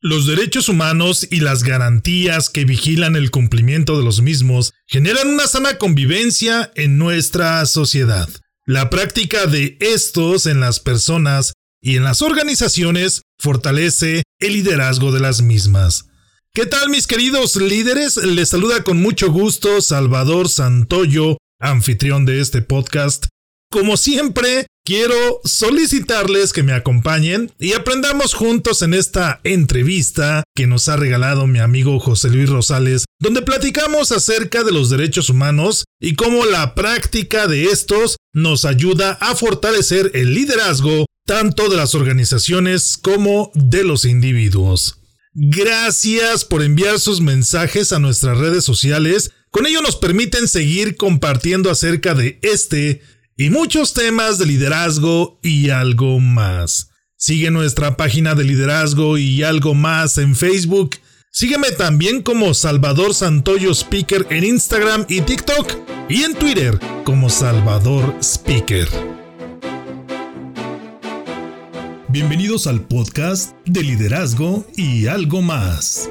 Los derechos humanos y las garantías que vigilan el cumplimiento de los mismos generan una sana convivencia en nuestra sociedad. La práctica de estos en las personas y en las organizaciones fortalece el liderazgo de las mismas. ¿Qué tal mis queridos líderes? Les saluda con mucho gusto Salvador Santoyo, anfitrión de este podcast. Como siempre, quiero solicitarles que me acompañen y aprendamos juntos en esta entrevista que nos ha regalado mi amigo José Luis Rosales, donde platicamos acerca de los derechos humanos y cómo la práctica de estos nos ayuda a fortalecer el liderazgo tanto de las organizaciones como de los individuos. Gracias por enviar sus mensajes a nuestras redes sociales. Con ello nos permiten seguir compartiendo acerca de este y muchos temas de liderazgo y algo más. Sigue nuestra página de liderazgo y algo más en Facebook. Sígueme también como Salvador Santoyo Speaker en Instagram y TikTok y en Twitter como Salvador Speaker. Bienvenidos al podcast de liderazgo y algo más.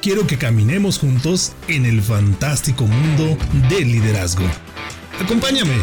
quiero que caminemos juntos en el fantástico mundo del liderazgo. Acompáñame.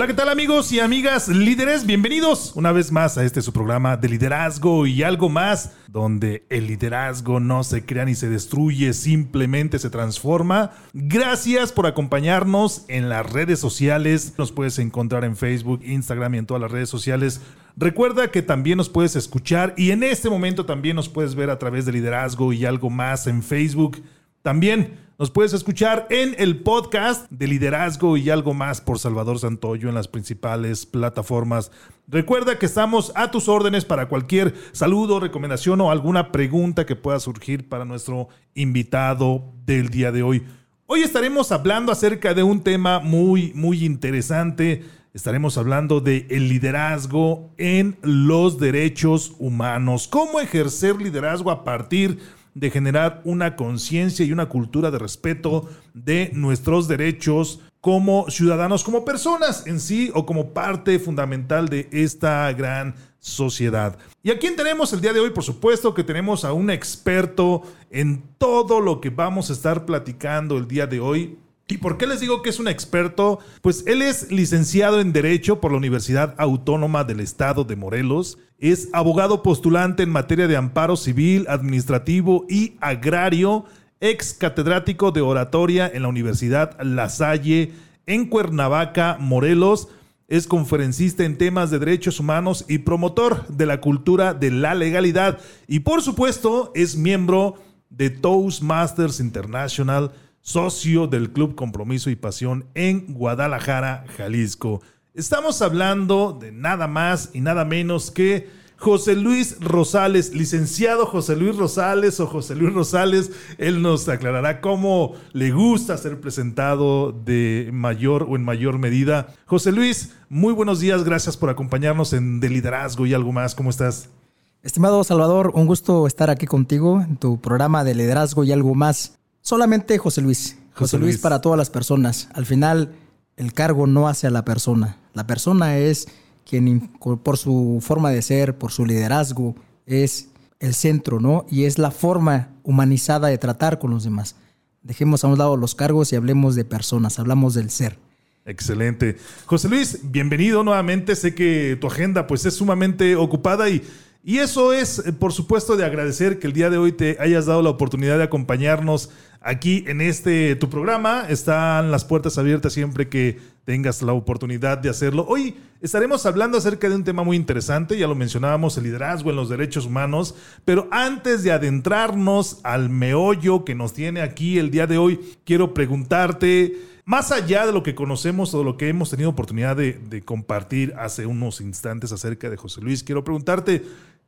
Hola, ¿qué tal amigos y amigas líderes? Bienvenidos una vez más a este su programa de liderazgo y algo más, donde el liderazgo no se crea ni se destruye, simplemente se transforma. Gracias por acompañarnos en las redes sociales. Nos puedes encontrar en Facebook, Instagram y en todas las redes sociales. Recuerda que también nos puedes escuchar y en este momento también nos puedes ver a través de liderazgo y algo más en Facebook. También nos puedes escuchar en el podcast de liderazgo y algo más por Salvador Santoyo en las principales plataformas. Recuerda que estamos a tus órdenes para cualquier saludo, recomendación o alguna pregunta que pueda surgir para nuestro invitado del día de hoy. Hoy estaremos hablando acerca de un tema muy, muy interesante. Estaremos hablando de el liderazgo en los derechos humanos. ¿Cómo ejercer liderazgo a partir de de generar una conciencia y una cultura de respeto de nuestros derechos como ciudadanos, como personas en sí o como parte fundamental de esta gran sociedad. ¿Y a quién tenemos el día de hoy? Por supuesto que tenemos a un experto en todo lo que vamos a estar platicando el día de hoy. ¿Y por qué les digo que es un experto? Pues él es licenciado en Derecho por la Universidad Autónoma del Estado de Morelos, es abogado postulante en materia de amparo civil, administrativo y agrario, ex catedrático de oratoria en la Universidad La Salle en Cuernavaca, Morelos, es conferencista en temas de derechos humanos y promotor de la cultura de la legalidad y por supuesto es miembro de Toastmasters International socio del Club Compromiso y Pasión en Guadalajara, Jalisco. Estamos hablando de nada más y nada menos que José Luis Rosales, licenciado José Luis Rosales o José Luis Rosales, él nos aclarará cómo le gusta ser presentado de mayor o en mayor medida. José Luis, muy buenos días, gracias por acompañarnos en De Liderazgo y algo más, ¿cómo estás? Estimado Salvador, un gusto estar aquí contigo en tu programa de Liderazgo y algo más. Solamente José Luis. José, Luis. para todas las personas. Al final, el cargo no hace a la persona. La persona es quien, por su forma de ser, por su liderazgo, es el centro, ¿no? Y es la forma humanizada de tratar con los demás. Dejemos a un lado los cargos y hablemos de personas, hablamos del ser. Excelente. José Luis, bienvenido nuevamente. Sé que tu agenda pues es sumamente ocupada y, y eso es, eh, por supuesto, de agradecer que el día de hoy te hayas dado la oportunidad de acompañarnos aquí en este tu programa. Están las puertas abiertas siempre que tengas la oportunidad de hacerlo. Hoy estaremos hablando acerca de un tema muy interesante, ya lo mencionábamos, el liderazgo en los derechos humanos, pero antes de adentrarnos al meollo que nos tiene aquí el día de hoy, quiero preguntarte, más allá de lo que conocemos o de lo que hemos tenido oportunidad de, de compartir hace unos instantes acerca de José Luis, quiero preguntarte,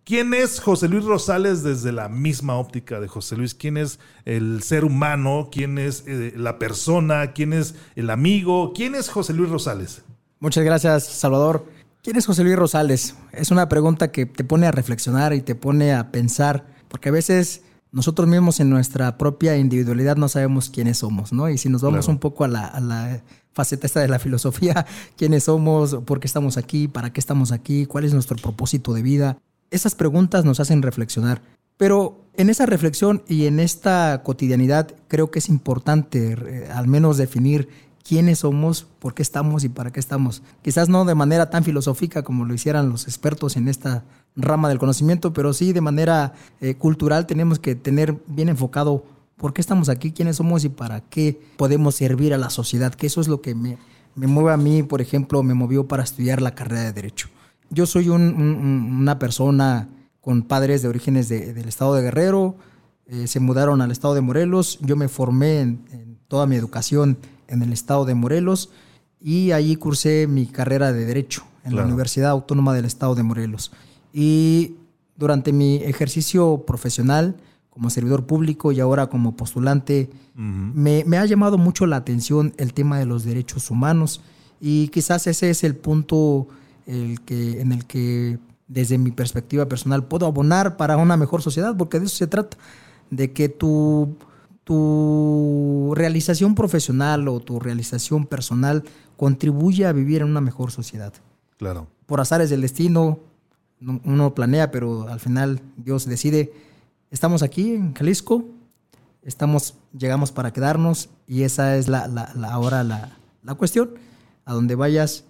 ¿Quién es José Luis Rosales desde la misma óptica de José Luis? ¿Quién es el ser humano? ¿Quién es eh, la persona? ¿Quién es el amigo? ¿Quién es José Luis Rosales? Muchas gracias, Salvador. ¿Quién es José Luis Rosales? Es una pregunta que te pone a reflexionar y te pone a pensar, porque a veces nosotros mismos en nuestra propia individualidad no sabemos quiénes somos, ¿no? Y si nos vamos un poco a la, a la faceta esta de la filosofía, quiénes somos, por qué estamos aquí, para qué estamos aquí, cuál es nuestro propósito de vida, esas preguntas nos hacen reflexionar. Pero en esa reflexión y en esta cotidianidad creo que es importante eh, al menos definir quiénes somos, por qué estamos y para qué estamos. Quizás no de manera tan filosófica como lo hicieran los expertos en esta rama del conocimiento, pero sí de manera eh, cultural tenemos que tener bien enfocado por qué estamos aquí, quiénes somos y para qué podemos servir a la sociedad, que eso es lo que me, me mueve a mí, por ejemplo, me movió para estudiar la carrera de Derecho yo soy una persona con padres de orígenes del estado de Guerrero, eh, se mudaron al estado de Morelos, yo me formé en, toda mi educación en el estado de Morelos y allí cursé mi carrera de Derecho en la Universidad Autónoma del Estado de Morelos. Y durante mi ejercicio profesional como servidor público y ahora como postulante, me, me, ha llamado mucho la atención el tema de los derechos humanos y quizás ese es el punto el que, en el que desde mi perspectiva personal puedo abonar para una mejor sociedad, porque de eso se trata, de que tu, tu realización profesional o tu realización personal contribuya a vivir en una mejor sociedad. Claro. Por azares del destino, uno planea, pero al final Dios decide. Estamos aquí en Jalisco, estamos, llegamos para quedarnos y esa es la, la, la ahora la, la cuestión. A donde vayas,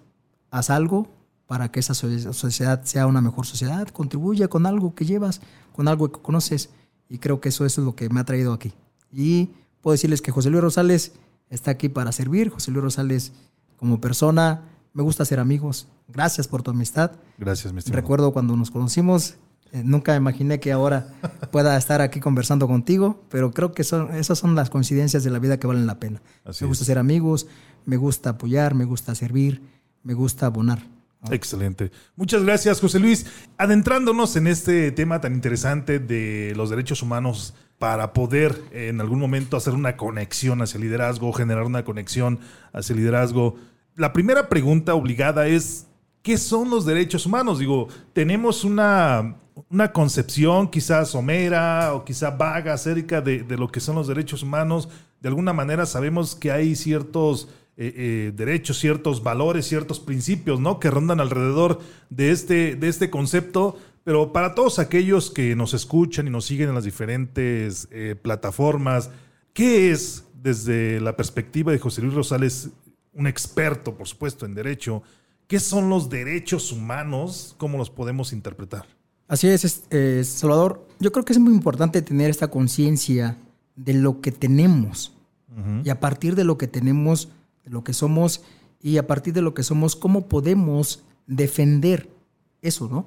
haz algo, para que esa sociedad sea una mejor sociedad, contribuya con algo que llevas, con algo que conoces. Y creo que eso, es lo que me ha traído aquí. Y puedo decirles que José Luis Rosales está aquí para servir. José Luis Rosales, como persona, me gusta ser amigos. Gracias por tu amistad. Gracias, mi Recuerdo cuando nos conocimos, eh, nunca imaginé que ahora pueda estar aquí conversando contigo, pero creo que son, esas son las coincidencias de la vida que valen la pena. me gusta ser amigos, me gusta apoyar, me gusta servir, me gusta abonar. Excelente. Muchas gracias, José Luis. Adentrándonos en este tema tan interesante de los derechos humanos para poder en algún momento hacer una conexión hacia el liderazgo, generar una conexión hacia el liderazgo. La primera pregunta obligada es, ¿qué son los derechos humanos? Digo, tenemos una, una concepción quizás somera o quizá vaga acerca de lo que son los derechos humanos. De alguna manera sabemos que hay ciertos eh, eh, derechos, ciertos valores, ciertos principios, ¿no? Que rondan alrededor de este, de este concepto. Pero para todos aquellos que nos escuchan y nos siguen en las diferentes eh, plataformas, ¿qué es desde la perspectiva de José Luis Rosales, un experto, por supuesto, en derecho? ¿Qué son los derechos humanos? ¿Cómo los podemos interpretar? Así es, Salvador. Yo creo que es muy importante tener esta conciencia de lo que tenemos. Y a partir de lo que tenemos, de lo que somos y a partir de lo que somos, cómo podemos defender eso, ¿no?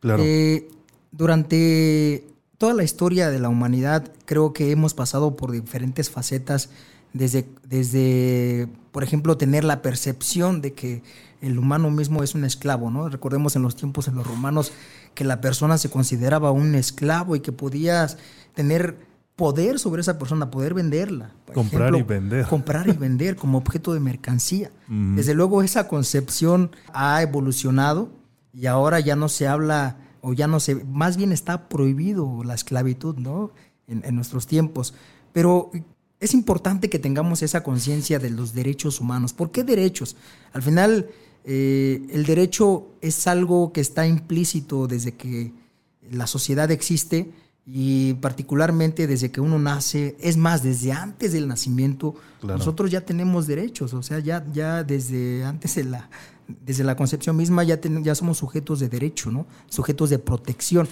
Claro. Eh, durante toda la historia de la humanidad, creo que hemos pasado por diferentes facetas, desde, desde, por ejemplo, tener la percepción de que el humano mismo es un esclavo, ¿no? Recordemos en los tiempos en los romanos que la persona se consideraba un esclavo y que podías tener poder sobre esa persona, poder venderla. comprar y vender. Comprar y vender como objeto de mercancía. Desde luego esa concepción ha evolucionado y ahora ya no se habla o ya no se, más bien está prohibido la esclavitud, ¿no? En, nuestros tiempos. Pero es importante que tengamos esa conciencia de los derechos humanos. ¿Por qué derechos? Al final, eh, el derecho es algo que está implícito desde que la sociedad existe Y particularmente desde que uno nace, es más, desde antes del nacimiento, nosotros ya tenemos derechos, o sea, ya, ya desde antes de la, desde la concepción misma ya, ya somos sujetos de derecho, ¿no? Sujetos de protección.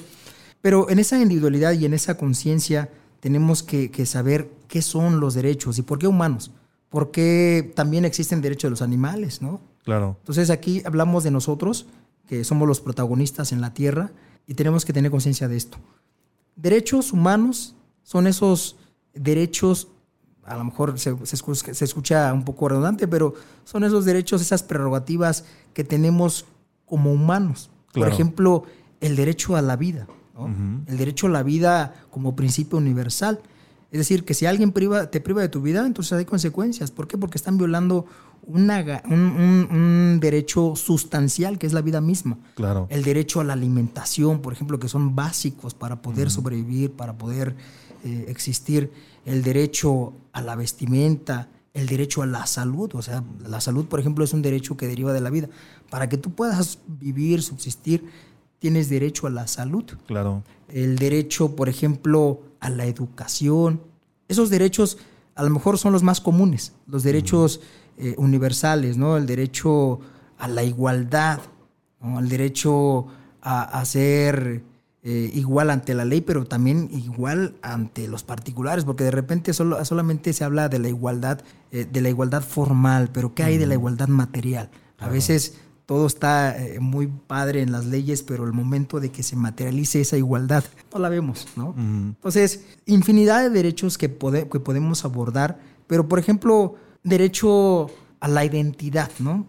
Pero en esa individualidad y en esa conciencia tenemos que, que, saber qué son los derechos y por qué humanos. Porque también existen derechos de los animales, ¿no? Claro. Entonces aquí hablamos de nosotros, que somos los protagonistas en la tierra, y tenemos que tener conciencia de esto. Derechos humanos son esos derechos, a lo mejor se, escucha, un poco redundante, pero son esos derechos, esas prerrogativas que tenemos como humanos. Por ejemplo, el derecho a la vida, el derecho a la vida como principio universal. Es decir, que si alguien priva, te priva de tu vida, entonces hay consecuencias. ¿Por qué? Porque están violando un, derecho sustancial que es la vida misma. Claro. El derecho a la alimentación, por ejemplo, que son básicos para poder sobrevivir, para poder eh, existir. El derecho a la vestimenta, el derecho a la salud. O sea, la salud, por ejemplo, es un derecho que deriva de la vida. Para que tú puedas vivir, subsistir, tienes derecho a la salud. Claro. El derecho, por ejemplo, a la educación. Esos derechos a lo mejor son los más comunes. Los derechos. Eh, universales, ¿no? El derecho a la igualdad, el derecho a, ser eh, igual ante la ley, pero también igual ante los particulares, porque de repente solo, solamente se habla de la igualdad, eh, de la igualdad formal, pero ¿qué hay de la igualdad material? A veces todo está muy padre en las leyes, pero el momento de que se materialice esa igualdad no la vemos, ¿no? Entonces, infinidad de derechos que, que podemos abordar, pero por ejemplo, derecho a la identidad, ¿no?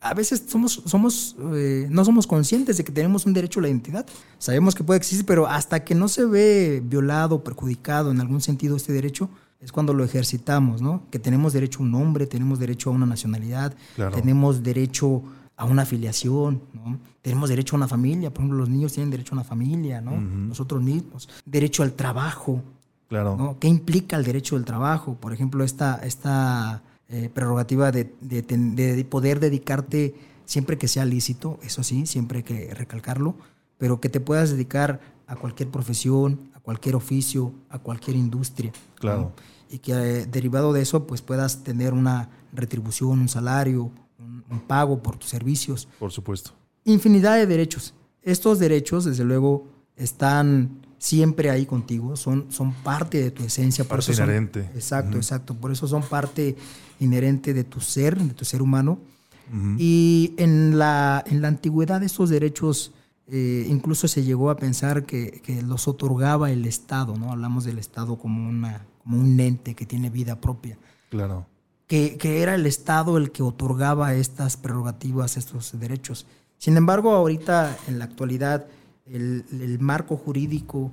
A veces somos, somos, eh, no somos conscientes de que tenemos un derecho a la identidad. Sabemos que puede existir, pero hasta que no se ve violado, perjudicado en algún sentido este derecho, es cuando lo ejercitamos, ¿no? Que tenemos derecho a un nombre, tenemos derecho a una nacionalidad, tenemos derecho a una afiliación, ¿no? Tenemos derecho a una familia, por ejemplo, los niños tienen derecho a una familia, ¿no? Nosotros mismos. Derecho al trabajo, Claro. ¿Qué implica el derecho del trabajo? Por ejemplo, esta, esta eh, prerrogativa de, de, poder dedicarte siempre que sea lícito, eso sí, siempre hay que recalcarlo, pero que te puedas dedicar a cualquier profesión, a cualquier oficio, a cualquier industria. Claro. Y que eh, derivado de eso, pues puedas tener una retribución, un salario, un pago por tus servicios. Por supuesto. Infinidad de derechos. Estos derechos, desde luego, están siempre ahí contigo, son, son parte de tu esencia. Parte inherente. exacto, exacto. Por eso son parte inherente de tu ser, de tu ser humano. Y en la, en la antigüedad estos derechos eh, incluso se llegó a pensar que, los otorgaba el Estado, ¿no? Hablamos del Estado como, una, como un ente que tiene vida propia. Claro. Que, que era el Estado el que otorgaba estas prerrogativas, estos derechos. Sin embargo, ahorita, en la actualidad, el, marco jurídico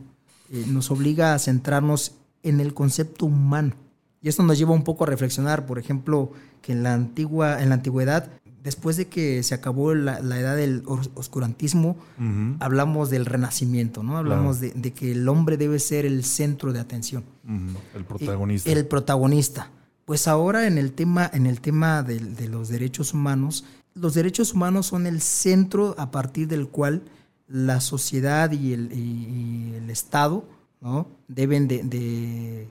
eh, nos obliga a centrarnos en el concepto humano. Y esto nos lleva un poco a reflexionar, por ejemplo, que en la, antigua, en la antigüedad, después de que se acabó la, edad del oscurantismo, hablamos del renacimiento, ¿no? Hablamos de, que el hombre debe ser el centro de atención. El protagonista. El protagonista. Pues ahora en el tema, en el tema de, de los derechos humanos, los derechos humanos son el centro a partir del cual la sociedad y el, Estado ¿no? deben de,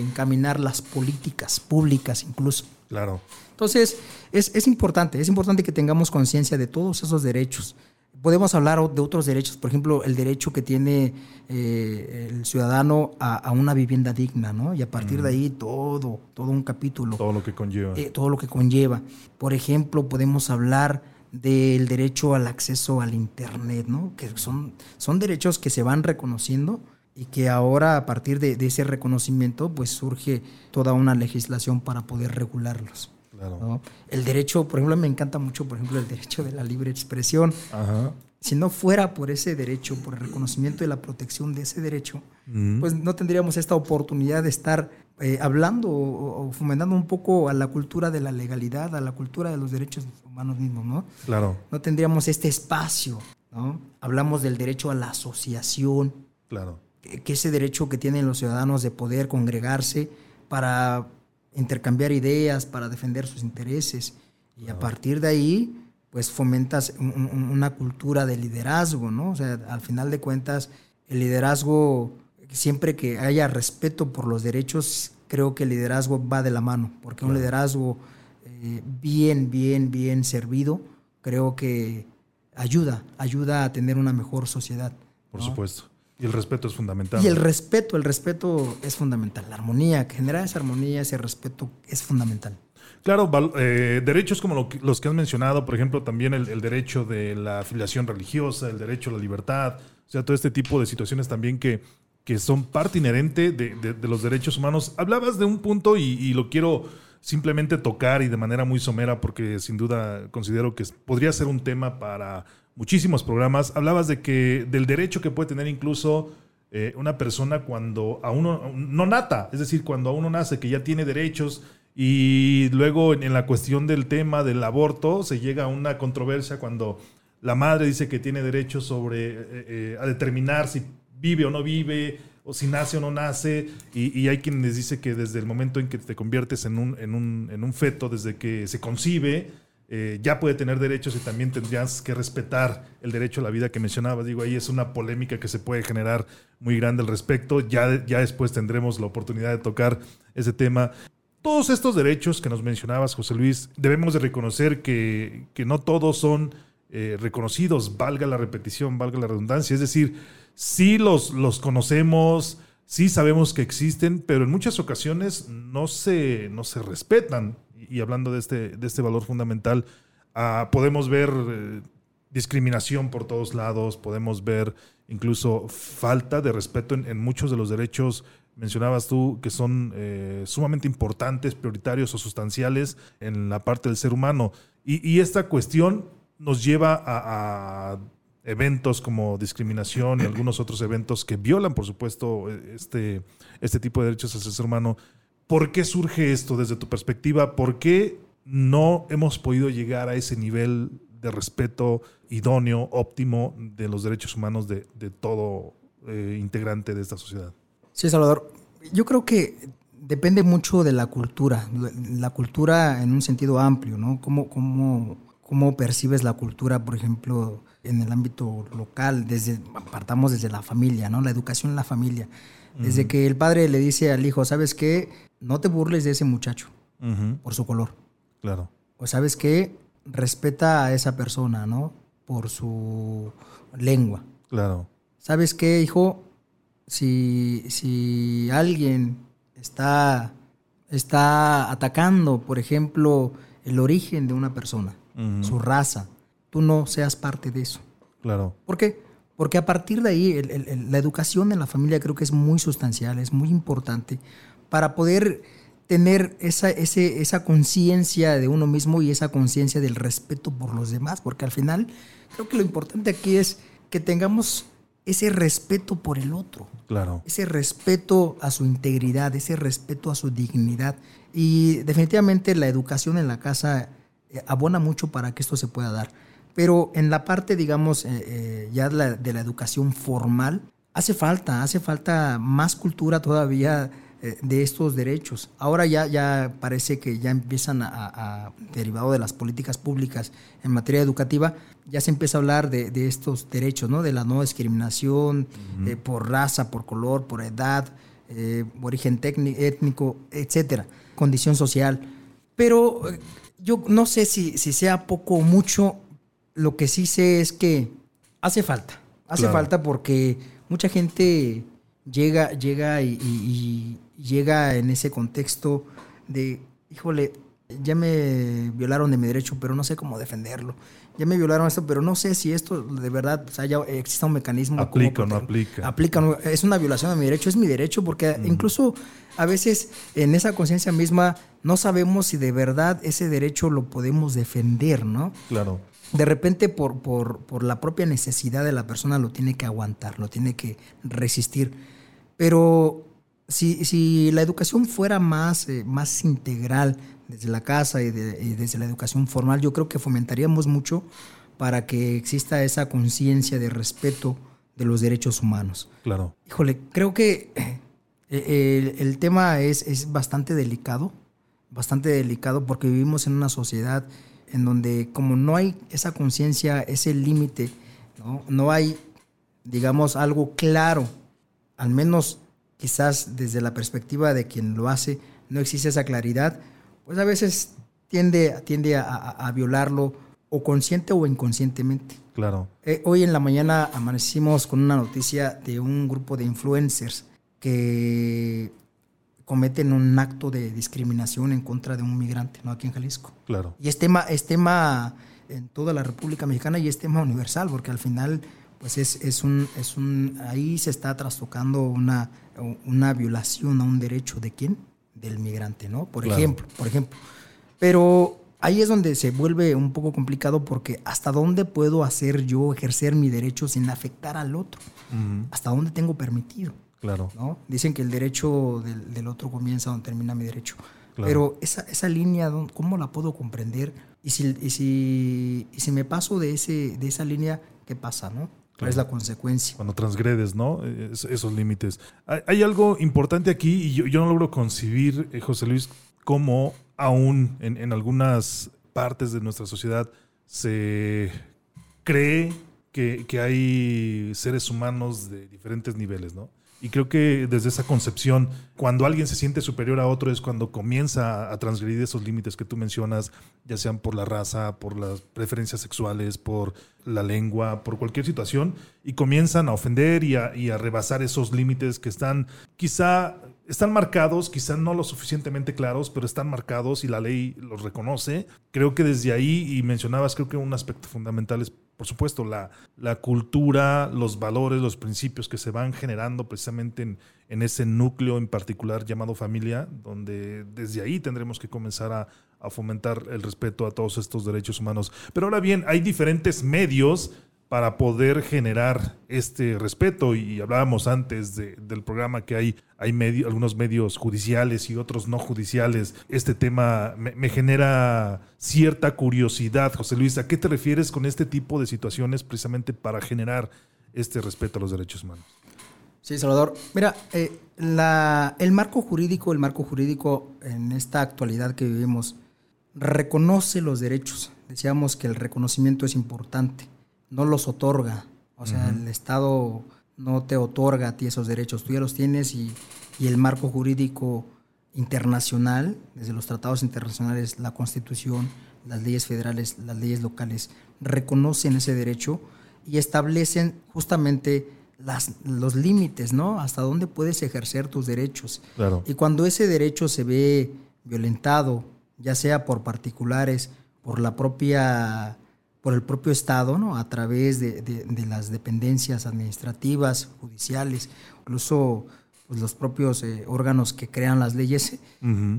encaminar las políticas públicas incluso. Claro. Entonces, es, importante, es importante que tengamos conciencia de todos esos derechos. Podemos hablar de otros derechos, por ejemplo, el derecho que tiene eh, el ciudadano a, una vivienda digna, ¿no? Y a partir de ahí todo, todo un capítulo. Todo lo que conlleva. Eh, todo lo que conlleva. Por ejemplo, podemos hablar del derecho al acceso al Internet, ¿no? que son, son derechos que se van reconociendo y que ahora a partir de, ese reconocimiento pues surge toda una legislación para poder regularlos. El derecho, por ejemplo, me encanta mucho, por ejemplo, el derecho de la libre expresión. Si no fuera por ese derecho, por el reconocimiento y la protección de ese derecho, pues no tendríamos esta oportunidad de estar eh, hablando o, fomentando un poco a la cultura de la legalidad, a la cultura de los derechos humanos mismos, ¿no? Claro. No tendríamos este espacio, ¿no? Hablamos del derecho a la asociación. Claro. Que, ese derecho que tienen los ciudadanos de poder congregarse para intercambiar ideas, para defender sus intereses. Y a partir de ahí, pues fomentas una cultura de liderazgo, ¿no? O sea, al final de cuentas, el liderazgo, siempre que haya respeto por los derechos, creo que el liderazgo va de la mano, porque un liderazgo eh, bien, bien, bien servido, creo que ayuda, ayuda a tener una mejor sociedad. Por supuesto. Y el respeto es fundamental. Y el respeto, el respeto es fundamental. La armonía, generar esa armonía, ese respeto es fundamental. Claro, eh, derechos como los que has mencionado, por ejemplo, también el, derecho de la afiliación religiosa, el derecho a la libertad, o sea, todo este tipo de situaciones también que, que son parte inherente de, los derechos humanos. Hablabas de un punto y, lo quiero simplemente tocar y de manera muy somera porque sin duda considero que podría ser un tema para muchísimos programas. Hablabas de que del derecho que puede tener incluso eh, una persona cuando a uno no nata, es decir, cuando a uno nace que ya tiene derechos y luego en, la cuestión del tema del aborto se llega a una controversia cuando la madre dice que tiene derecho sobre eh, eh, a determinar si vive o no vive, o si nace o no nace, y, hay quienes dice que desde el momento en que te conviertes en un, en un, en un feto, desde que se concibe, eh, ya puede tener derechos y también tendrías que respetar el derecho a la vida que mencionabas. Digo, ahí es una polémica que se puede generar muy grande al respecto. Ya, ya después tendremos la oportunidad de tocar ese tema. Todos estos derechos que nos mencionabas, José Luis, debemos de reconocer que, no todos son eh, reconocidos, valga la repetición, valga la redundancia. Es decir, sí los, los conocemos, sí sabemos que existen, pero en muchas ocasiones no se, no se respetan. Y, hablando de este, de este valor fundamental, ah, podemos ver eh, discriminación por todos lados, podemos ver incluso falta de respeto en, muchos de los derechos mencionabas tú, que son eh, sumamente importantes, prioritarios o sustanciales en la parte del ser humano. Y, esta cuestión nos lleva a, eventos como discriminación y algunos otros eventos que violan, por supuesto, este, este tipo de derechos el ser humano. ¿Por qué surge esto desde tu perspectiva? ¿Por qué no hemos podido llegar a ese nivel de respeto idóneo, óptimo de los derechos humanos de, todo eh, integrante de esta sociedad? Sí, Salvador. Yo creo que depende mucho de la cultura, la cultura en un sentido amplio, ¿no? ¿Cómo, cómo, cómo percibes la cultura, por ejemplo, en el ámbito local? Desde, partamos desde la familia, ¿no? La educación en la familia. Desde que el padre le dice al hijo, ¿sabes qué? No te burles de ese muchacho por su color. Claro. O ¿sabes qué? Respeta a esa persona, ¿no? Por su lengua. Claro. ¿Sabes qué, hijo? si, si alguien está, está atacando, por ejemplo, el origen de una persona, su raza, tú no seas parte de eso. Claro. ¿Por qué? Porque a partir de ahí, la educación en la familia creo que es muy sustancial, es muy importante para poder tener esa, esa conciencia de uno mismo y esa conciencia del respeto por los demás, porque al final creo que lo importante aquí es que tengamos ese respeto por el otro. Claro. Ese respeto a su integridad, ese respeto a su dignidad. Y definitivamente la educación en la casa abona mucho para que esto se pueda dar. Pero en la parte, digamos, eh, eh, ya de la educación formal, hace falta, hace falta más cultura todavía eh, de estos derechos. Ahora ya, ya parece que ya empiezan a, derivado de las políticas públicas en materia educativa, ya se empieza a hablar de, estos derechos, ¿no? De la no discriminación eh, por raza, por color, por edad, eh, origen étnico, etcétera, condición social. Pero yo no sé si, si sea poco o mucho, lo que sí sé es que hace falta. Hace falta porque mucha gente llega, llega y, llega en ese contexto de, híjole, ya me violaron de mi derecho, pero no sé cómo defenderlo. Ya me violaron esto, pero no sé si esto de verdad o exista un mecanismo. Aplica o no aplica. Aplica, es una violación de mi derecho, es mi derecho, porque incluso a veces en esa conciencia misma no sabemos si de verdad ese derecho lo podemos defender, ¿no? Claro. De repente por, por, por la propia necesidad de la persona lo tiene que aguantar, lo tiene que resistir. Pero si, la educación fuera más, eh, más integral desde la casa y, desde la educación formal, yo creo que fomentaríamos mucho para que exista esa conciencia de respeto de los derechos humanos. Claro. Híjole, creo que eh, el, tema es, es, bastante delicado, bastante delicado porque vivimos en una sociedad en donde como no hay esa conciencia, ese límite, ¿no? no hay digamos, algo claro, al menos quizás desde la perspectiva de quien lo hace, no existe esa claridad, pues a veces tiende, tiende a, violarlo o consciente o inconscientemente. Claro. Eh, hoy en la mañana amanecimos con una noticia de un grupo de influencers que cometen un acto de discriminación en contra de un migrante, ¿no? Aquí en Jalisco. Claro. Y es tema, es tema en toda la República Mexicana y es tema universal, porque al final, pues es, es un, es un, ahí se está trastocando una, una violación a un derecho de quién? Del migrante, ¿no? Por ejemplo, por ejemplo. Pero ahí es donde se vuelve un poco complicado porque hasta dónde puedo hacer yo ejercer mi derecho sin afectar al otro. Hasta dónde tengo permitido. Claro. ¿no? Dicen que el derecho del, otro comienza donde termina mi derecho. Pero esa, esa línea, ¿cómo la puedo comprender? Y si, y si, y si me paso de, ese, de esa línea, ¿qué pasa? ¿no? ¿Cuál es la consecuencia? Cuando transgredes, ¿no? esos límites. Hay, algo importante aquí y yo, yo no logro concebir, eh, José Luis, cómo aún en, en algunas partes de nuestra sociedad se cree que, que, hay seres humanos de diferentes niveles, ¿no? Y creo que desde esa concepción, cuando alguien se siente superior a otro es cuando comienza a transgredir esos límites que tú mencionas, ya sean por la raza, por las preferencias sexuales, por la lengua, por cualquier situación, y comienzan a ofender y a, rebasar esos límites que están quizá están marcados, quizá no lo suficientemente claros, pero están marcados y la ley los reconoce. Creo que desde ahí, y mencionabas, creo que un aspecto fundamental es por supuesto, la, la cultura, los valores, los principios que se van generando precisamente en, en, ese núcleo en particular llamado familia, donde desde ahí tendremos que comenzar a, a fomentar el respeto a todos estos derechos humanos. Pero ahora bien, hay diferentes medios para poder generar este respeto. Y hablábamos antes del programa que hay, hay algunos medios judiciales y otros no judiciales. Este tema me, genera cierta curiosidad, José Luis. ¿A qué te refieres con este tipo de situaciones precisamente para generar este respeto a los derechos humanos? Sí, Salvador. Mira, eh, el marco jurídico, el marco jurídico en esta actualidad que vivimos, reconoce los derechos. Decíamos que el reconocimiento es importante no los otorga. O sea, el Estado no te otorga a ti esos derechos, tú ya los tienes y, el marco jurídico internacional, desde los tratados internacionales, la Constitución, las leyes federales, las leyes locales, reconocen ese derecho y establecen justamente las, los límites, ¿no? Hasta dónde puedes ejercer tus derechos. Y cuando ese derecho se ve violentado, ya sea por particulares, por la propia por el propio Estado, ¿no? a través de, las dependencias administrativas, judiciales, incluso pues, los propios eh, órganos que crean las leyes,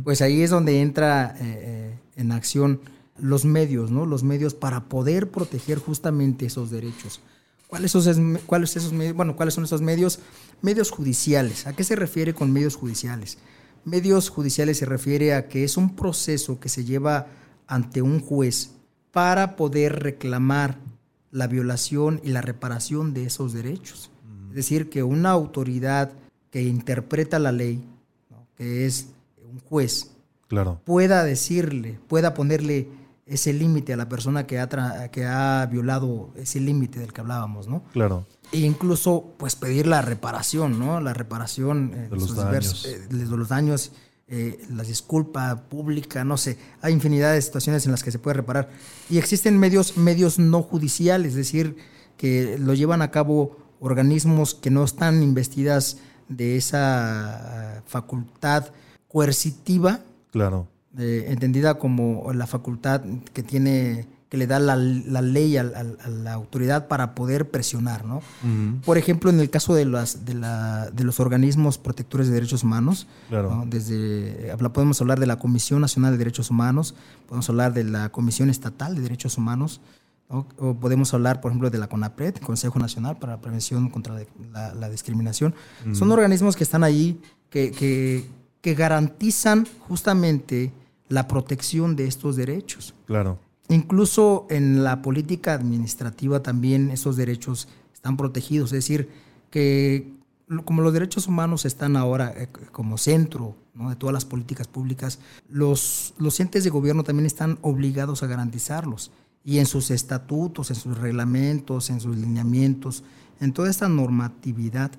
pues ahí es donde entra eh, eh, en acción los medios, ¿no? los medios para poder proteger justamente esos derechos. ¿Cuáles son, cuáles esos, bueno, ¿Cuáles son esos medios? Medios judiciales. ¿A qué se refiere con medios judiciales? Medios judiciales se refiere a que es un proceso que se lleva ante un juez para poder reclamar la violación y la reparación de esos derechos. Es decir, que una autoridad que interpreta la ley, que es un juez, claro. pueda decirle, pueda ponerle ese límite a la persona que ha, que ha violado ese límite del que hablábamos, ¿no? Claro. E incluso, pues, pedir la reparación, ¿no? La reparación eh, de, los daños. Eh, de los daños eh, la disculpa pública, no sé, hay infinidad de situaciones en las que se puede reparar. Y existen medios, medios no judiciales, es decir, que lo llevan a cabo organismos que no están investidas de esa facultad coercitiva. Claro. Eh, entendida como la facultad que tiene que le da la, ley a, la autoridad para poder presionar, ¿no? Por ejemplo, en el caso de, las, de, la, de los organismos protectores de derechos humanos, desde podemos hablar de la Comisión Nacional de Derechos Humanos, podemos hablar de la Comisión Estatal de Derechos Humanos, o podemos hablar, por ejemplo, de la CONAPRED, Consejo Nacional para la Prevención contra la, Discriminación. Son organismos que están ahí, que, que, que garantizan justamente la protección de estos derechos. Claro. Incluso en la política administrativa también esos derechos están protegidos, es decir, que como los derechos humanos están ahora eh, como centro de todas las políticas públicas, los, los entes de gobierno también están obligados a garantizarlos y en sus estatutos, en sus reglamentos, en sus lineamientos, en toda esta normatividad,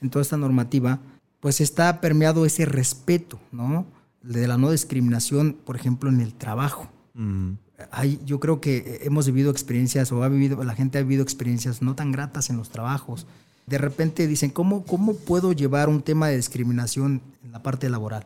en toda esta normativa, pues está permeado ese respeto, ¿no? De la no discriminación, por ejemplo, en el trabajo. Mm. Hay, yo creo que hemos vivido experiencias o ha vivido, la gente ha vivido experiencias no tan gratas en los trabajos. De repente dicen, ¿cómo, cómo puedo llevar un tema de discriminación en la parte laboral?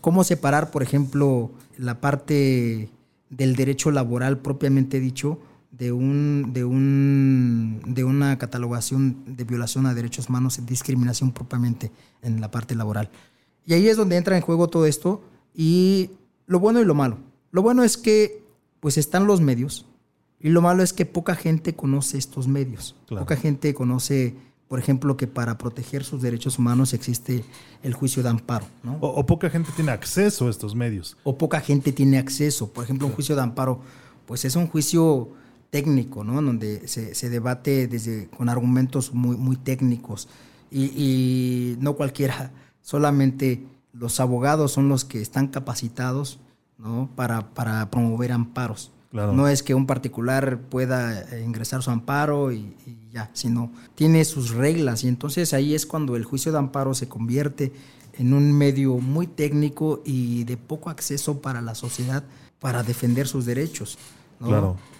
¿Cómo separar, por ejemplo, la parte del derecho laboral propiamente dicho de, un, de, un, de una catalogación de violación a derechos humanos, discriminación propiamente en la parte laboral. Y ahí es donde entra en juego todo esto y lo bueno y lo malo. Lo bueno es que pues están los medios y lo malo es que poca gente conoce estos medios. Poca gente conoce, por ejemplo, que para proteger sus derechos humanos existe el juicio de amparo. O, o, poca gente tiene acceso a estos medios. O poca gente tiene acceso. Por ejemplo, un juicio de amparo, pues es un juicio técnico, ¿no? Donde se, debate desde, con argumentos muy, muy técnicos y, no cualquiera, solamente los abogados son los que están capacitados ¿no? para, para promover amparos. No es que un particular pueda eh, ingresar su amparo y, y, ya, sino tiene sus reglas y entonces ahí es cuando el juicio de amparo se convierte en un medio muy técnico y de poco acceso para la sociedad para defender sus derechos.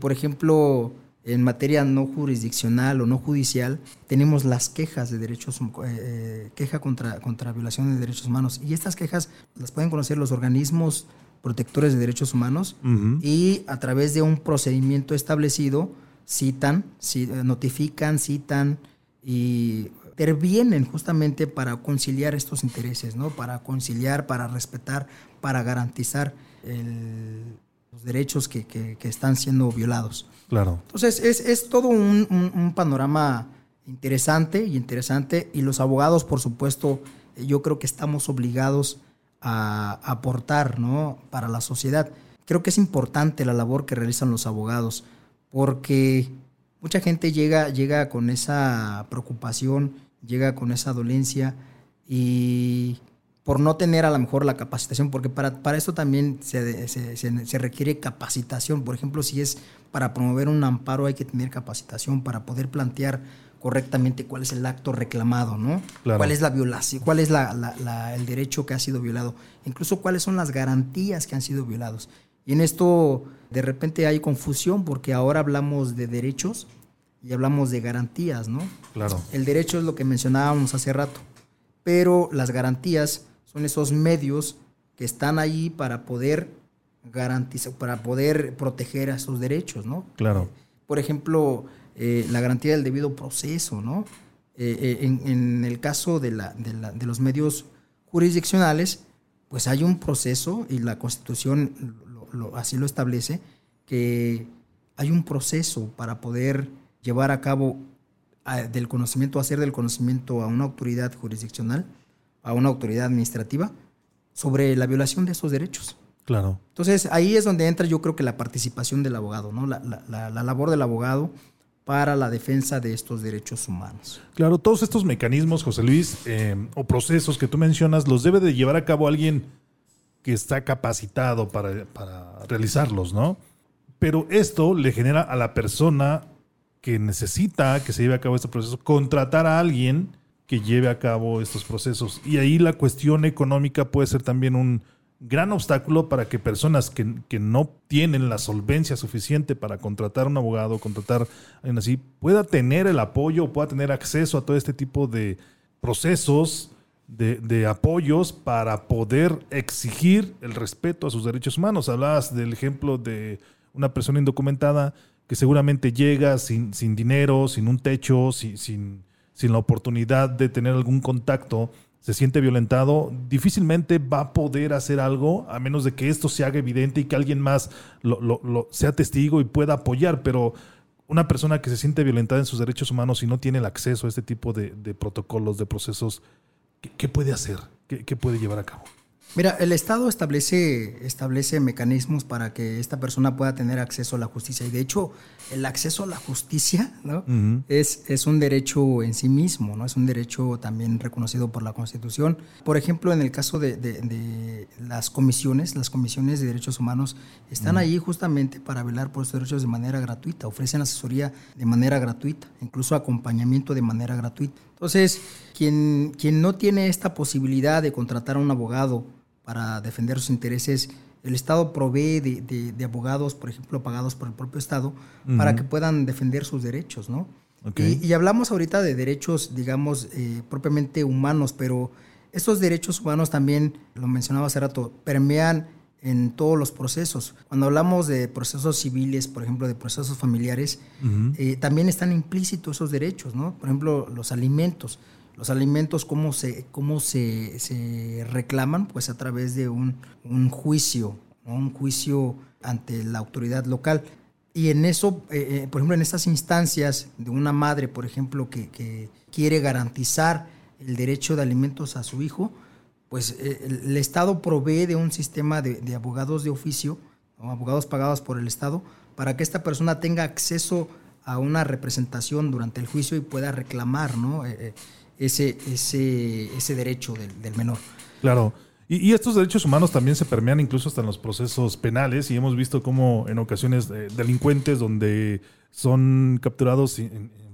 Por ejemplo, en materia no jurisdiccional o no judicial, tenemos las quejas de derechos, eh, eh, queja contra, contra violación de derechos humanos. Y estas quejas las pueden conocer los organismos protectores de derechos humanos y a través de un procedimiento establecido citan, eh, notifican, citan y intervienen justamente para conciliar estos intereses, ¿no? Para conciliar, para respetar, para garantizar el, los derechos que, que, están siendo violados. Claro. Entonces, es, es todo un, un, panorama interesante y interesante. Y los abogados, por supuesto, yo creo que estamos obligados a aportar ¿no? para la sociedad. Creo que es importante la labor que realizan los abogados, porque mucha gente llega, llega con esa preocupación, llega con esa dolencia y por no tener a lo mejor la capacitación, porque para, para esto también se, se, requiere capacitación. Por ejemplo, si es para promover un amparo hay que tener capacitación para poder plantear correctamente cuál es el acto reclamado, ¿no? ¿Cuál es la violación? ¿Cuál es la, el derecho que ha sido violado? Incluso cuáles son las garantías que han sido violados. Y en esto de repente hay confusión porque ahora hablamos de derechos y hablamos de garantías, ¿no? Claro. El derecho es lo que mencionábamos hace rato, pero las garantías son esos medios que están ahí para poder garantizar, para poder proteger a sus derechos, ¿no? Claro. Por ejemplo, eh, la garantía del debido proceso, ¿no? Eh, eh, en, el caso de, la, de, los medios jurisdiccionales, pues hay un proceso y la Constitución así lo establece, que hay un proceso para poder llevar a cabo del conocimiento, hacer del conocimiento a una autoridad jurisdiccional a una autoridad administrativa sobre la violación de esos derechos. Claro. Entonces, ahí es donde entra yo creo que la participación del abogado, ¿no? La, labor del abogado para la defensa de estos derechos humanos. Claro, todos estos mecanismos, José Luis, eh, o procesos que tú mencionas, los debe de llevar a cabo alguien que está capacitado para, para realizarlos, ¿no? Pero esto le genera a la persona que necesita que se lleve a cabo este proceso contratar a alguien que lleve a cabo estos procesos. Y ahí la cuestión económica puede ser también un gran obstáculo para que personas que, no tienen la solvencia suficiente para contratar un abogado, contratar alguien así, pueda tener el apoyo, pueda tener acceso a todo este tipo de procesos, de, de, apoyos para poder exigir el respeto a sus derechos humanos. Hablabas del ejemplo de una persona indocumentada que seguramente llega sin, sin dinero, sin un techo, sin, sin sin la oportunidad de tener algún contacto, se siente violentado, difícilmente va a poder hacer algo a menos de que esto se haga evidente y que alguien más lo, sea testigo y pueda apoyar. Pero una persona que se siente violentada en sus derechos humanos y no tiene el acceso a este tipo de, protocolos, de procesos, ¿qué, puede hacer? ¿Qué, puede llevar a cabo? Mira, el Estado establece, establece mecanismos para que esta persona pueda tener acceso a la justicia. Y de hecho, el acceso a la justicia ¿no? es, es un derecho en sí mismo, ¿no? Es un derecho también reconocido por la Constitución. Por ejemplo, en el caso de, de, las comisiones, las comisiones de derechos humanos están ahí justamente para velar por estos derechos de manera gratuita, ofrecen asesoría de manera gratuita, incluso acompañamiento de manera gratuita. Entonces, quien, quien no tiene esta posibilidad de contratar a un abogado para defender sus intereses, el Estado provee de, abogados, por ejemplo, pagados por el propio Estado, para que puedan defender sus derechos, ¿no? Y, hablamos ahorita de derechos, digamos, eh, propiamente humanos, pero estos derechos humanos también, lo mencionaba hace rato, permean en todos los procesos. Cuando hablamos de procesos civiles, por ejemplo, de procesos familiares, eh, también están implícitos esos derechos, ¿no? Por ejemplo, los alimentos los alimentos, cómo se, cómo se, se reclaman, pues a través de un, un juicio, un juicio ante la autoridad local. Y en eso, eh, eh, por ejemplo, en estas instancias de una madre, por ejemplo, que, que quiere garantizar el derecho de alimentos a su hijo, pues eh, el, Estado provee de un sistema de, abogados de oficio, abogados pagados por el Estado, para que esta persona tenga acceso a una representación durante el juicio y pueda reclamar, ¿no? ese, ese, ese derecho del, menor. Claro. Y, estos derechos humanos también se permean incluso hasta en los procesos penales y hemos visto cómo en ocasiones eh, delincuentes donde son capturados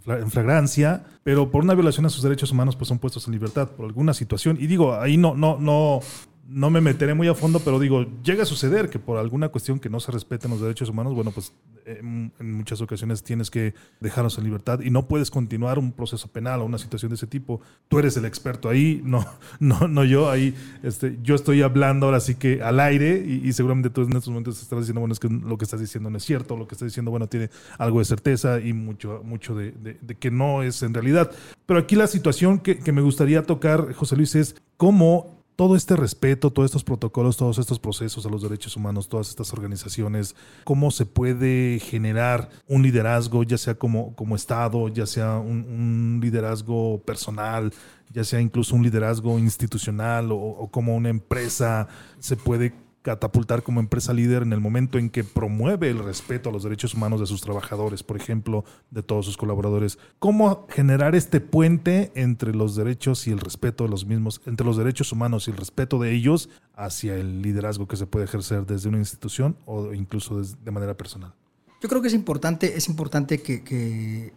en, flagrancia, pero por una violación a sus derechos humanos pues son puestos en libertad por alguna situación. Y digo, ahí no, no, no, no me meteré muy a fondo, pero digo, llega a suceder que por alguna cuestión que no se respeten los derechos humanos, bueno, pues en, muchas ocasiones tienes que dejarlos en libertad y no puedes continuar un proceso penal o una situación de ese tipo. Tú eres el experto ahí, no, no, no yo. Ahí, este, yo estoy hablando ahora sí que al aire y, seguramente tú en estos momentos estás diciendo, bueno, es que lo que estás diciendo no es cierto, lo que estás diciendo, bueno, tiene algo de certeza y mucho, mucho de, que no es en realidad. Pero aquí la situación que me gustaría tocar, José Luis, es cómo todo este respeto, todos estos protocolos, todos estos procesos a los derechos humanos, todas estas organizaciones, cómo se puede generar un liderazgo, ya sea como, como Estado, ya sea un liderazgo personal, ya sea incluso un liderazgo institucional o, o, como una empresa se puede catapultar como empresa líder en el momento en que promueve el respeto a los derechos humanos de sus trabajadores, por ejemplo, de todos sus colaboradores. ¿Cómo generar este puente entre los derechos y el respeto de los mismos, entre los derechos humanos y el respeto de ellos hacia el liderazgo que se puede ejercer desde una institución o incluso de manera personal? Yo creo que es importante, es importante que, que,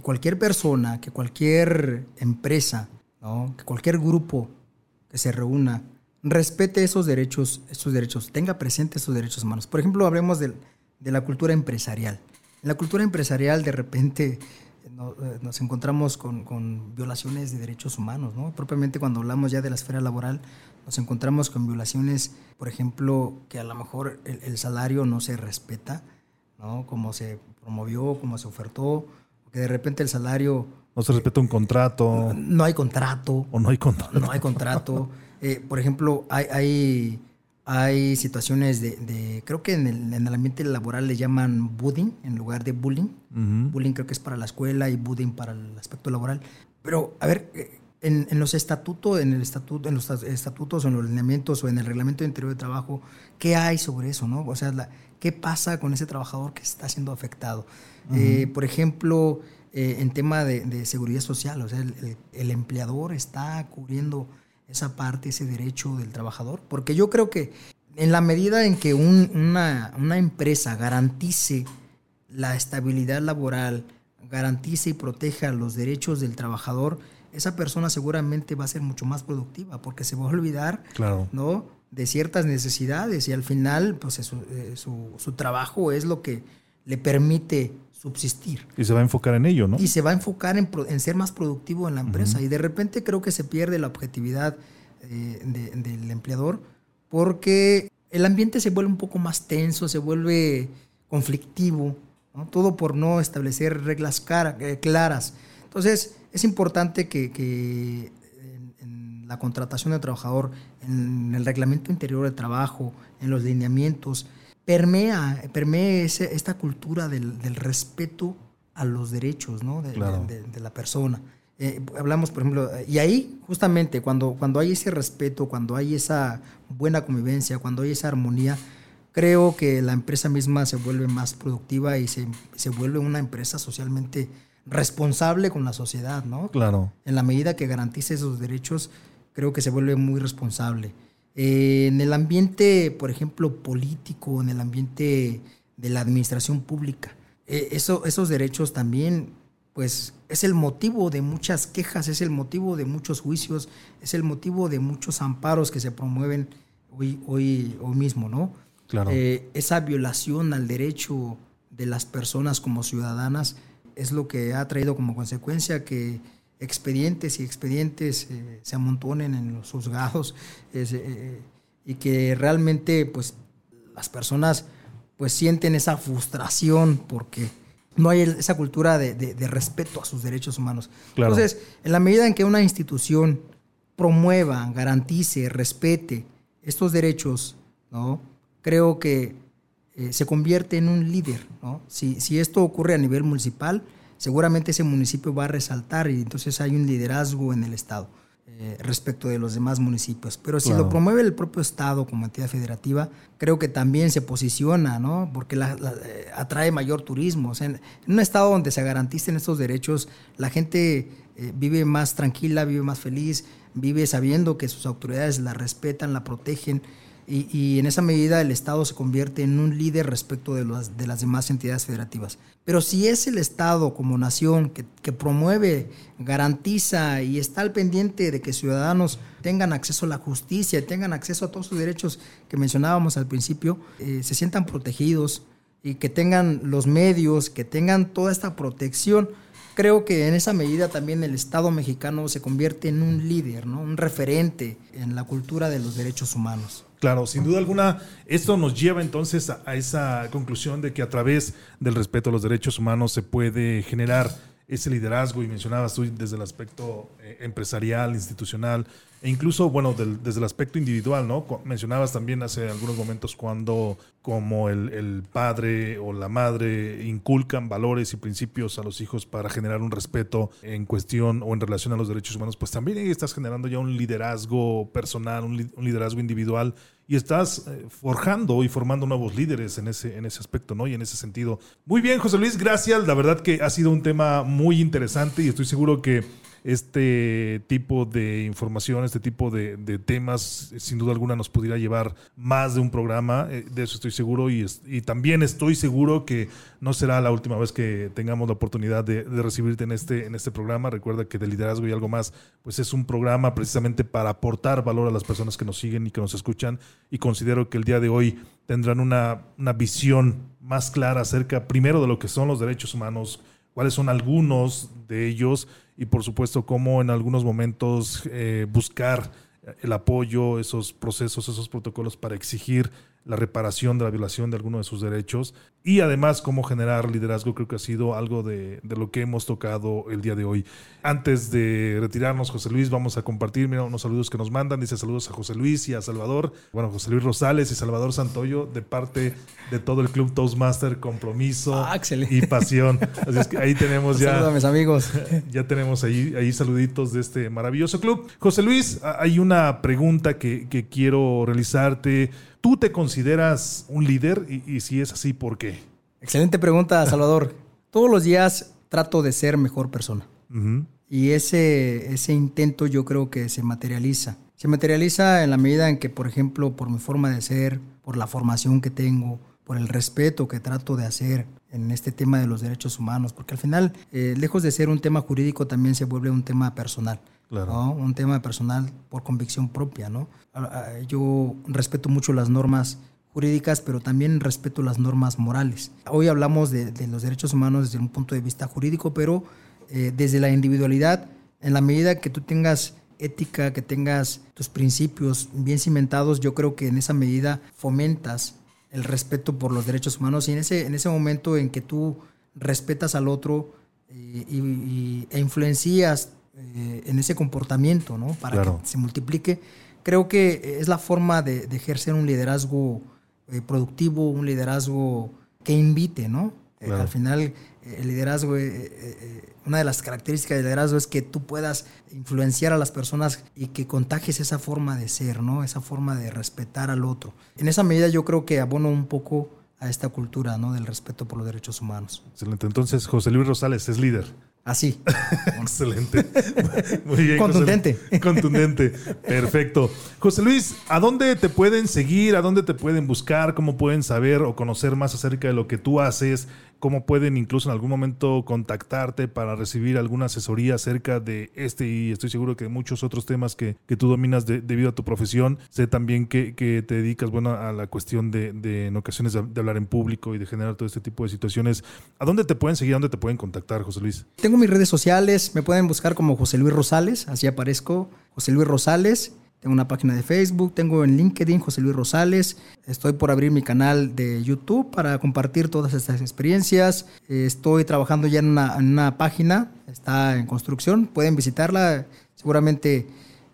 cualquier persona, que cualquier empresa, que cualquier grupo que se reúna respete esos derechos, esos derechos, tenga presente esos derechos humanos. Por ejemplo, hablemos de, la cultura empresarial. En la cultura empresarial, de repente, eh, nos encontramos con, violaciones de derechos humanos, ¿no? Propiamente cuando hablamos ya de la esfera laboral, nos encontramos con violaciones, por ejemplo, que a lo mejor el, salario no se respeta, ¿no? Como se promovió, como se ofertó, que de repente el salario... No se respeta un contrato. No, hay contrato. O no hay contrato. No hay contrato. Eh, por ejemplo, hay, hay, situaciones de, creo que en el, en el, ambiente laboral le llaman bullying en lugar de bullying. Bullying creo que es para la escuela y bullying para el aspecto laboral. Pero, a ver, eh, en, en, los estatutos, en el estatuto, en los estatutos o en los lineamientos o en el reglamento interior de trabajo, ¿qué hay sobre eso, no? O sea, ¿qué pasa con ese trabajador que está siendo afectado? Eh, por ejemplo, en tema de, seguridad social, o sea, el, el empleador está cubriendo esa parte, ese derecho del trabajador? Porque yo creo que en la medida en que una, empresa garantice la estabilidad laboral, garantice y proteja los derechos del trabajador, esa persona seguramente va a ser mucho más productiva porque se va a olvidar claro. ¿no? de ciertas necesidades y al final pues, su, eh, su, su trabajo es lo que le permite subsistir. Y se va a enfocar en ello, ¿no? Y se va a enfocar en, ser más productivo en la empresa. Y de repente creo que se pierde la objetividad eh, del empleador porque el ambiente se vuelve un poco más tenso, se vuelve conflictivo, todo por no establecer reglas eh, claras. Entonces, es importante que, en, la contratación del trabajador, en el reglamento interior de trabajo, en los lineamientos, permea, permea esta cultura del, respeto a los derechos ¿no? de, la persona. Eh, hablamos, por ejemplo, y ahí justamente cuando, cuando hay ese respeto, cuando hay esa buena convivencia, cuando hay esa armonía, creo que la empresa misma se vuelve más productiva y se, se vuelve una empresa socialmente responsable con la sociedad, ¿no? Claro. En la medida que garantice esos derechos, creo que se vuelve muy responsable. Eh, en el ambiente, por ejemplo, político, en el ambiente de la administración pública, eh, eso, esos derechos también, pues, es el motivo de muchas quejas, es el motivo de muchos juicios, es el motivo de muchos amparos que se promueven hoy, hoy, hoy mismo, ¿no? Claro. Eh, esa violación al derecho de las personas como ciudadanas es lo que ha traído como consecuencia que expedientes y expedientes eh, se amontonen en los juzgados eh, y que realmente pues las personas pues sienten esa frustración porque no hay esa cultura de, respeto a sus derechos humanos. Entonces, en la medida en que una institución promueva, garantice, respete estos derechos, ¿no? creo que eh, se convierte en un líder. ¿no? Si, si esto ocurre a nivel municipal, seguramente ese municipio va a resaltar y entonces hay un liderazgo en el Estado eh, respecto de los demás municipios. Pero si lo promueve el propio Estado como entidad federativa, creo que también se posiciona, ¿no? porque la, eh, atrae mayor turismo. en, un Estado donde se garanticen estos derechos, la gente vive más tranquila, vive más feliz, vive sabiendo que sus autoridades la respetan, la protegen. Y, en esa medida el Estado se convierte en un líder respecto de, de las demás entidades federativas. Pero si es el Estado como nación que, promueve, garantiza y está al pendiente de que ciudadanos tengan acceso a la justicia, tengan acceso a todos sus derechos que mencionábamos al principio, eh, se sientan protegidos y que tengan los medios, que tengan toda esta protección, creo que en esa medida también el Estado mexicano se convierte en un líder, ¿no? un referente en la cultura de los derechos humanos. Claro, sin duda alguna, esto nos lleva entonces a, esa conclusión de que a través del respeto a los derechos humanos se puede generar ese liderazgo y mencionabas tú desde el aspecto eh, empresarial, institucional e incluso, bueno, desde el aspecto individual, ¿no? Mencionabas también hace algunos momentos cuando como el, padre o la madre inculcan valores y principios a los hijos para generar un respeto en cuestión o en relación a los derechos humanos, pues también ahí estás generando ya un liderazgo personal, un, liderazgo individual y estás eh, forjando y formando nuevos líderes en ese, en ese aspecto, ¿no? Y en ese sentido. Muy bien, José Luis, gracias. La verdad que ha sido un tema muy interesante y estoy seguro que este tipo de información, este tipo de, temas, sin duda alguna nos pudiera llevar más de un programa, eh, de eso estoy seguro, y, también estoy seguro que no será la última vez que tengamos la oportunidad de, recibirte en este, en este programa. Recuerda que de liderazgo y algo más, pues es un programa precisamente para aportar valor a las personas que nos siguen y que nos escuchan, y considero que el día de hoy tendrán una, una visión más clara acerca primero de lo que son los derechos humanos, cuáles son algunos de ellos y por supuesto cómo en algunos momentos eh, buscar el apoyo, esos procesos, esos protocolos para exigir la reparación de la violación de alguno de sus derechos y además cómo generar liderazgo creo que ha sido algo de, lo que hemos tocado el día de hoy. Antes de retirarnos, José Luis, vamos a compartir mira, unos saludos que nos mandan. Dice saludos a José Luis y a Salvador. Bueno, José Luis Rosales y Salvador Santoyo de parte de todo el Club Toastmaster, compromiso ah, y pasión. Así es que ahí tenemos ya... Saludos a mis amigos. Ya tenemos ahí, ahí saluditos de este maravilloso club. José Luis, hay una pregunta que, que quiero realizarte ¿Tú te consideras un líder? Y, si es así, ¿por qué? Excelente pregunta, Salvador. Todos los días trato de ser mejor persona. Y ese, ese intento yo creo que se materializa. Se materializa en la medida en que, por ejemplo, por mi forma de ser, por la formación que tengo, por el respeto que trato de hacer en este tema de los derechos humanos, porque al final, eh, lejos de ser un tema jurídico, también se vuelve un tema personal. Un tema personal por convicción propia, ¿no? Yo respeto mucho las normas jurídicas, pero también respeto las normas morales. Hoy hablamos de, los derechos humanos desde un punto de vista jurídico, pero eh, desde la individualidad, en la medida que tú tengas ética, que tengas tus principios bien cimentados, yo creo que en esa medida fomentas el respeto por los derechos humanos y en ese, en ese momento en que tú respetas al otro eh, e influencias eh, en ese comportamiento, ¿no? Para que se multiplique. Creo que es la forma de, ejercer un liderazgo eh, productivo, un liderazgo que invite, ¿no? al final, el liderazgo, una de las características del liderazgo es que tú puedas influenciar a las personas y que contagies esa forma de ser, ¿no? Esa forma de respetar al otro. En esa medida yo creo que abono un poco a esta cultura, ¿no? Del respeto por los derechos humanos. Excelente. Entonces, José Luis Rosales es líder. Así. Excelente. Muy bien. Contundente. Contundente. Perfecto. José Luis, ¿a dónde te pueden seguir? ¿A dónde te pueden buscar? ¿Cómo pueden saber o conocer más acerca de lo que tú haces? Cómo pueden incluso en algún momento contactarte para recibir alguna asesoría acerca de este y estoy seguro que de muchos otros temas que, tú dominas debido a tu profesión. Sé también que, te dedicas bueno, a la cuestión de, en ocasiones de, hablar en público y de generar todo este tipo de situaciones. ¿A dónde te pueden seguir? ¿A dónde te pueden contactar, José Luis? Tengo mis redes sociales, me pueden buscar como José Luis Rosales, así aparezco, José Luis Rosales. Tengo una página de Facebook, tengo en LinkedIn José Luis Rosales. Estoy por abrir mi canal de YouTube para compartir todas estas experiencias. Estoy trabajando ya en una, en una página, está en construcción. Pueden visitarla. Seguramente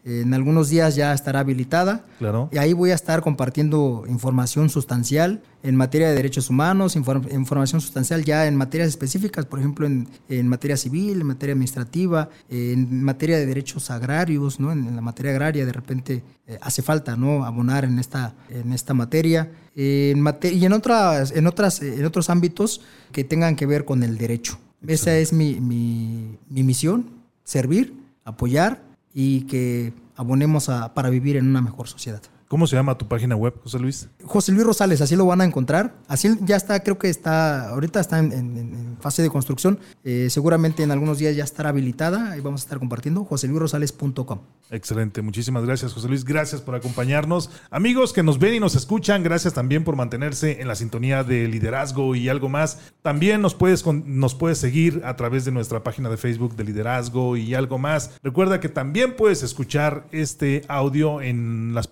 en algunos días ya estará habilitada. Claro. Y ahí voy a estar compartiendo información sustancial en materia de derechos humanos, información sustancial ya en materias específicas, por ejemplo, en, en, materia civil, en materia administrativa, en materia de derechos agrarios, ¿no? En, la materia agraria de repente eh, hace falta, ¿no? Abonar en esta, en esta materia. En y en, otras, en, otras, en otros ámbitos que tengan que ver con el derecho. Esa es mi, mi, mi misión, servir, apoyar y que abonemos a, para vivir en una mejor sociedad. ¿Cómo se llama tu página web, José Luis? José Luis Rosales, así lo van a encontrar. Así ya está, creo que está, ahorita está en, fase de construcción. Eh, seguramente en algunos días ya estará habilitada. y vamos a estar compartiendo. joseluisrosales.com. Excelente, muchísimas gracias, José Luis. Gracias por acompañarnos. Amigos que nos ven y nos escuchan, gracias también por mantenerse en la sintonía de liderazgo y algo más. También nos puedes, nos puedes seguir a través de nuestra página de Facebook de liderazgo y algo más. Recuerda que también puedes escuchar este audio en las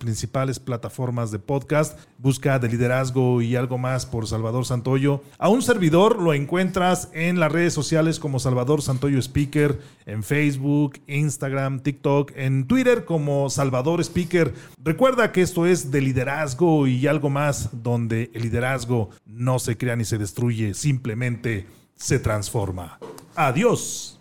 plataformas de podcast. Busca de liderazgo y algo más por Salvador Santoyo. A un servidor lo encuentras en las redes sociales como Salvador Santoyo Speaker, en Facebook, Instagram, TikTok, en Twitter como Salvador Speaker. Recuerda que esto es de liderazgo y algo más, donde el liderazgo no se crea ni se destruye, simplemente se transforma. Adiós.